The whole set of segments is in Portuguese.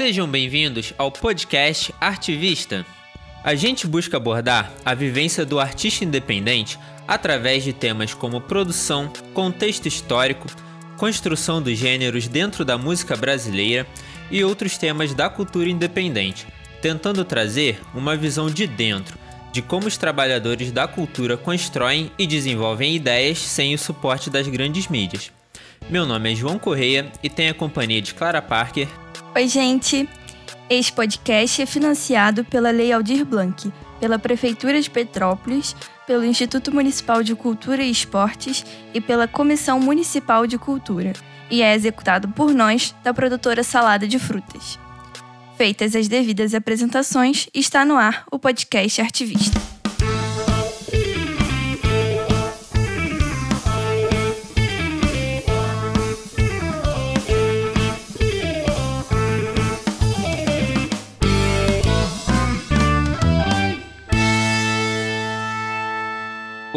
Sejam bem-vindos ao podcast Artivista. A gente busca abordar a vivência do artista independente através de temas como produção, contexto histórico, construção dos gêneros dentro da música brasileira e outros temas da cultura independente, tentando trazer uma visão de dentro de como os trabalhadores da cultura constroem e desenvolvem ideias sem o suporte das grandes mídias. Meu nome é João Correia e tenho a companhia de Clara Parker. Oi, gente! Este podcast é financiado pela Lei Aldir Blanc, pela Prefeitura de Petrópolis, pelo Instituto Municipal de Cultura e Esportes e pela Comissão Municipal de Cultura, e é executado por nós, da produtora Salada de Frutas. Feitas as devidas apresentações, está no ar o podcast Artivista.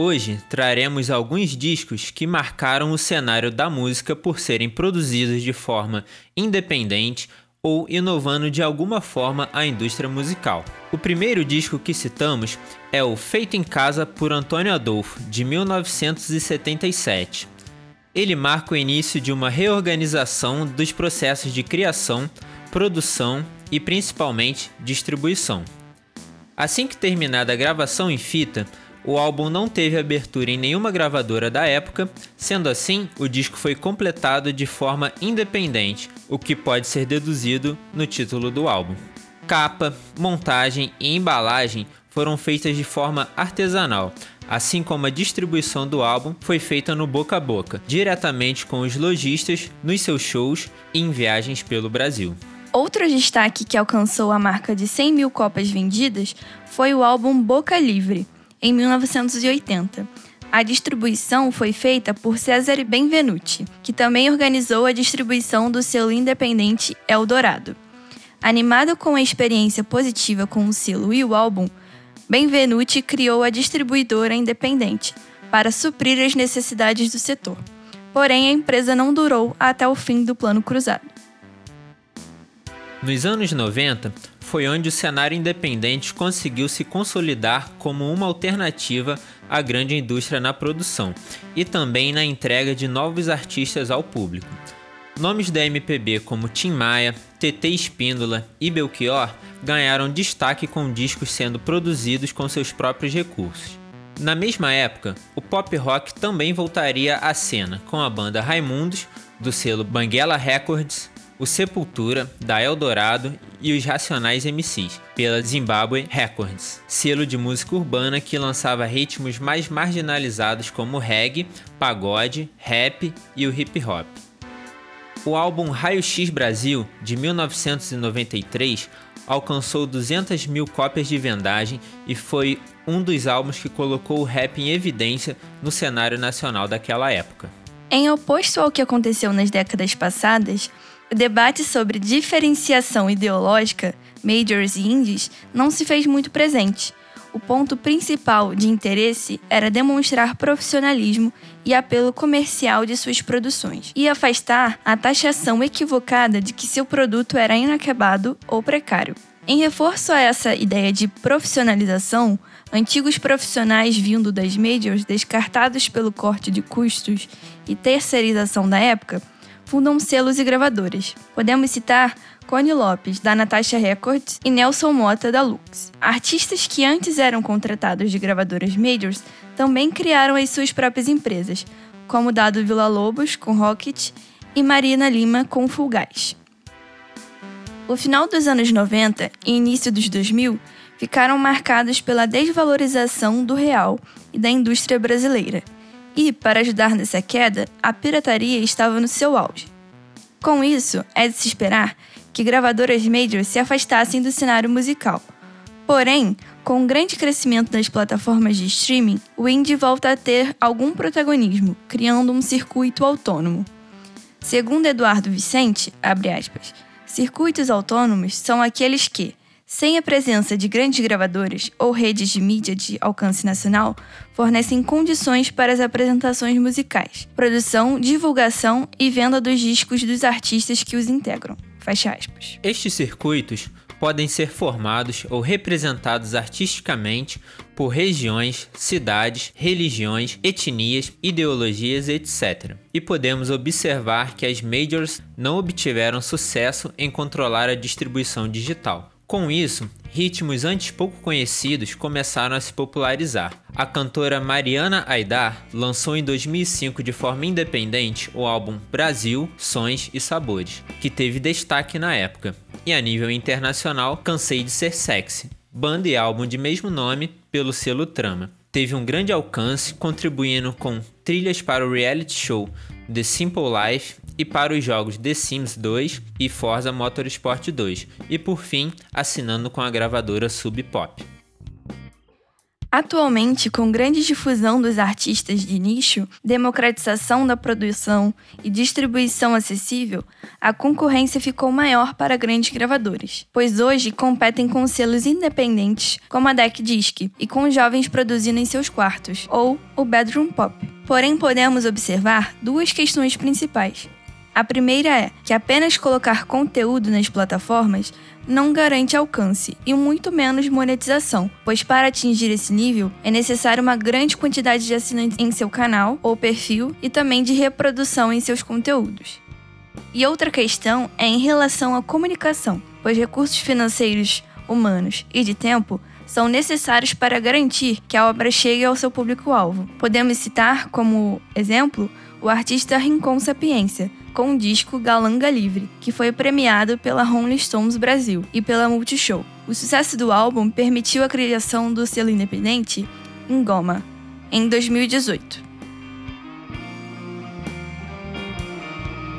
Hoje traremos alguns discos que marcaram o cenário da música por serem produzidos de forma independente ou inovando de alguma forma a indústria musical. O primeiro disco que citamos é o Feito em Casa por Antônio Adolfo, de 1977. Ele marca o início de uma reorganização dos processos de criação, produção e principalmente distribuição. Assim que terminada a gravação em fita, o álbum não teve abertura em nenhuma gravadora da época, sendo assim, o disco foi completado de forma independente, o que pode ser deduzido no título do álbum. Capa, montagem e embalagem foram feitas de forma artesanal, assim como a distribuição do álbum foi feita no boca a boca, diretamente com os lojistas nos seus shows e em viagens pelo Brasil. Outro destaque que alcançou a marca de 100 mil cópias vendidas foi o álbum Boca Livre, em 1980. A distribuição foi feita por Cesare Benvenuti, que também organizou a distribuição do selo independente Eldorado. Animado com a experiência positiva com o selo e o álbum, Benvenuti criou a distribuidora independente para suprir as necessidades do setor. Porém, a empresa não durou até o fim do Plano Cruzado. Nos anos 90, foi onde o cenário independente conseguiu se consolidar como uma alternativa à grande indústria na produção e também na entrega de novos artistas ao público. Nomes da MPB como Tim Maia, TT Espíndola e Belchior ganharam destaque com discos sendo produzidos com seus próprios recursos. Na mesma época, o pop rock também voltaria à cena com a banda Raimundos, do selo Banguela Records, o Sepultura, da Eldorado e os Racionais MCs, pela Zimbabwe Records, selo de música urbana que lançava ritmos mais marginalizados como reggae, pagode, rap e o hip hop. O álbum Raio X Brasil, de 1993, alcançou 200 mil cópias de vendagem e foi um dos álbuns que colocou o rap em evidência no cenário nacional daquela época. Em oposto ao que aconteceu nas décadas passadas, o debate sobre diferenciação ideológica, majors e indies, não se fez muito presente. O ponto principal de interesse era demonstrar profissionalismo e apelo comercial de suas produções e afastar a taxação equivocada de que seu produto era inacabado ou precário. Em reforço a essa ideia de profissionalização, antigos profissionais vindo das majors descartados pelo corte de custos e terceirização da época fundam selos e gravadoras. Podemos citar Cone Lopes, da Natasha Records, e Nelson Mota, da Lux. Artistas que antes eram contratados de gravadoras majors também criaram as suas próprias empresas, como Dado Vila Lobos, com Rocket, e Marina Lima, com Fulgaz. O final dos anos 90 e início dos 2000 ficaram marcados pela desvalorização do real e da indústria brasileira e, para ajudar nessa queda, a pirataria estava no seu auge. Com isso, é de se esperar que gravadoras majors se afastassem do cenário musical. Porém, com o grande crescimento das plataformas de streaming, o indie volta a ter algum protagonismo, criando um circuito autônomo. Segundo Eduardo Vicente, aspas, circuitos autônomos são aqueles que, sem a presença de grandes gravadoras ou redes de mídia de alcance nacional, fornecem condições para as apresentações musicais, produção, divulgação e venda dos discos dos artistas que os integram. Fecha aspas. Estes circuitos podem ser formados ou representados artisticamente por regiões, cidades, religiões, etnias, ideologias, etc. E podemos observar que as majors não obtiveram sucesso em controlar a distribuição digital. Com isso, ritmos antes pouco conhecidos começaram a se popularizar. A cantora Mariana Aidar lançou em 2005 de forma independente o álbum Brasil, Sons e Sabores, que teve destaque na época. E a nível internacional, Cansei de Ser Sexy, banda e álbum de mesmo nome pelo selo Trama. Teve um grande alcance, contribuindo com trilhas para o reality show The Simple Life e para os jogos The Sims 2 e Forza Motorsport 2, e por fim, assinando com a gravadora Sub Pop. Atualmente, com grande difusão dos artistas de nicho, democratização da produção e distribuição acessível, a concorrência ficou maior para grandes gravadoras, pois hoje competem com selos independentes como a Deck Disc e com jovens produzindo em seus quartos, ou o Bedroom Pop. Porém, podemos observar duas questões principais. A primeira é que apenas colocar conteúdo nas plataformas não garante alcance e muito menos monetização, pois para atingir esse nível é necessário uma grande quantidade de assinantes em seu canal ou perfil e também de reprodução em seus conteúdos. E outra questão é em relação à comunicação, pois recursos financeiros, humanos e de tempo são necessários para garantir que a obra chegue ao seu público-alvo. Podemos citar como exemplo o artista Rincon Sapiência, com o disco Galanga Livre, que foi premiado pela Rolling Stones Brasil e pela Multishow. O sucesso do álbum permitiu a criação do selo independente Ingoma, em 2018.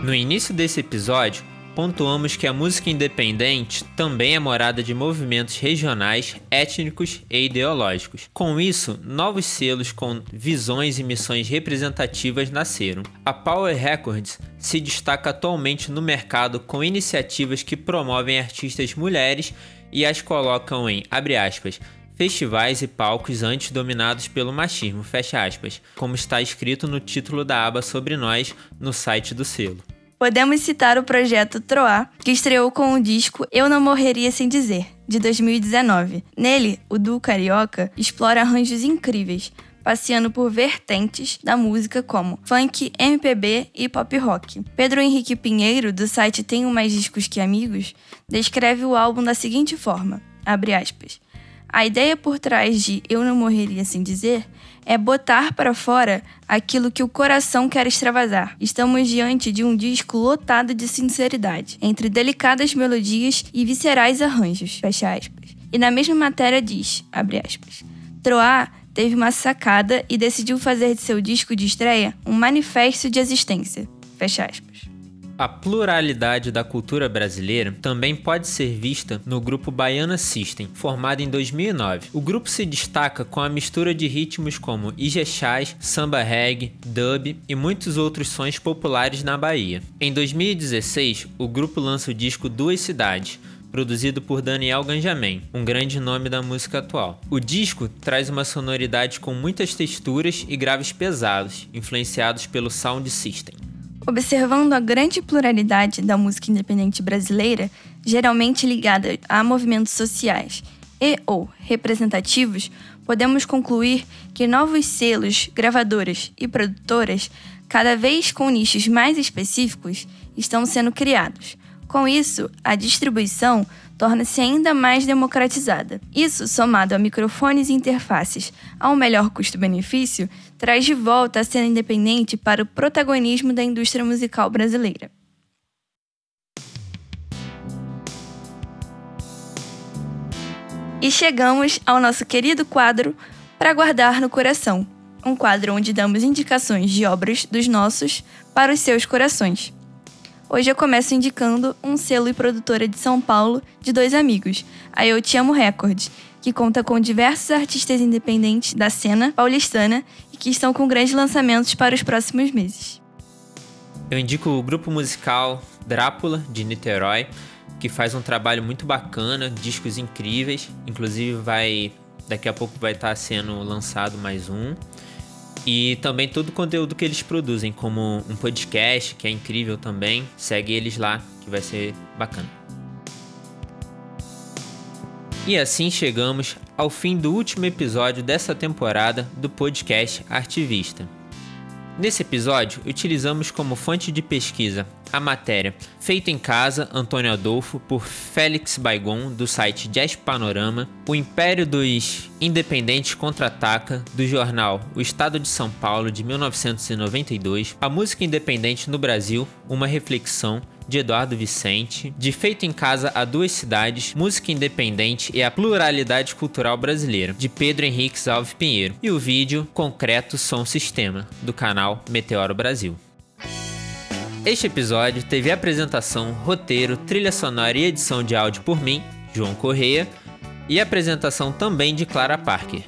No início desse episódio, pontuamos que a música independente também é morada de movimentos regionais, étnicos e ideológicos. Com isso, novos selos com visões e missões representativas nasceram. A Power Records se destaca atualmente no mercado com iniciativas que promovem artistas mulheres e as colocam em, abre aspas, festivais e palcos antes dominados pelo machismo, fecha aspas, como está escrito no título da aba sobre nós no site do selo. Podemos citar o projeto Troá, que estreou com o disco Eu Não Morreria Sem Dizer, de 2019. Nele, o duo carioca explora arranjos incríveis, passeando por vertentes da música como funk, MPB e pop rock. Pedro Henrique Pinheiro, do site Tenho Mais Discos Que Amigos, descreve o álbum da seguinte forma, aspas, A ideia por trás de Eu Não Morreria Sem Dizer é botar para fora aquilo que o coração quer extravasar. Estamos diante de um disco lotado de sinceridade, entre delicadas melodias e viscerais arranjos. Fecha aspas. E na mesma matéria diz, abre aspas, Troá teve uma sacada e decidiu fazer de seu disco de estreia um manifesto de existência. Fecha aspas. A pluralidade da cultura brasileira também pode ser vista no grupo Baiana System, formado em 2009. O grupo se destaca com a mistura de ritmos como ijexás, samba reggae, dub e muitos outros sons populares na Bahia. Em 2016, o grupo lança o disco Duas Cidades, produzido por Daniel Ganjamin, um grande nome da música atual. O disco traz uma sonoridade com muitas texturas e graves pesados, influenciados pelo sound system. Observando a grande pluralidade da música independente brasileira, geralmente ligada a movimentos sociais e ou representativos, podemos concluir que novos selos, gravadoras e produtoras, cada vez com nichos mais específicos, estão sendo criados. Com isso, a distribuição torna-se ainda mais democratizada. Isso, somado a microfones e interfaces a um melhor custo-benefício, traz de volta a cena independente para o protagonismo da indústria musical brasileira. E chegamos ao nosso querido quadro Para Guardar no Coração, um quadro onde damos indicações de obras dos nossos para os seus corações. Hoje eu começo indicando um selo e produtora de São Paulo de dois amigos, a Eu Te Amo Records, que conta com diversos artistas independentes da cena paulistana e que estão com grandes lançamentos para os próximos meses. Eu indico o grupo musical Drácula, de Niterói, que faz um trabalho muito bacana, discos incríveis, inclusive vai daqui a pouco vai estar sendo lançado mais um. E também todo o conteúdo que eles produzem, como um podcast, que é incrível também. Segue eles lá, que vai ser bacana. E assim chegamos ao fim do último episódio dessa temporada do podcast Artivista. Nesse episódio, utilizamos como fonte de pesquisa a matéria Feito em Casa, Antônio Adolfo, por Félix Baigon, do site Jazz Panorama, O Império dos Independentes Contra-Ataca, do jornal O Estado de São Paulo, de 1992, A Música Independente no Brasil, Uma Reflexão, de Eduardo Vicente, de Feito em Casa a Duas Cidades, Música Independente e a Pluralidade Cultural Brasileira, de Pedro Henrique Alves Pinheiro, e o vídeo Concreto Som Sistema, do canal Meteoro Brasil. Este episódio teve apresentação, roteiro, trilha sonora e edição de áudio por mim, João Correia, e apresentação também de Clara Parker.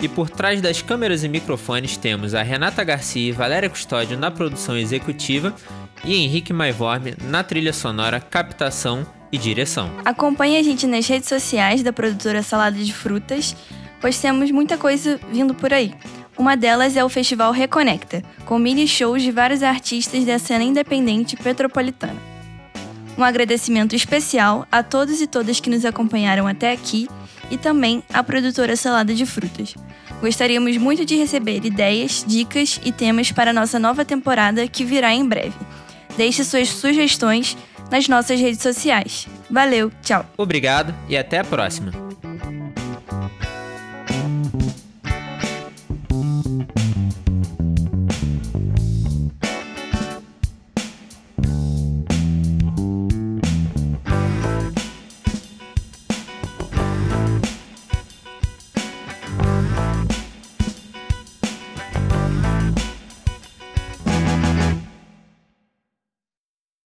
E por trás das câmeras e microfones temos a Renata Garcia e Valéria Custódio na produção executiva e Henrique Maivorme na trilha sonora, captação e direção. Acompanhe a gente nas redes sociais da produtora Salada de Frutas, pois temos muita coisa vindo por aí. Uma delas é o Festival Reconecta, com mini shows de vários artistas da cena independente petropolitana. Um agradecimento especial a todos e todas que nos acompanharam até aqui e também à produtora Salada de Frutas. Gostaríamos muito de receber ideias, dicas e temas para nossa nova temporada que virá em breve. Deixe suas sugestões nas nossas redes sociais. Valeu, tchau. Obrigado e até a próxima.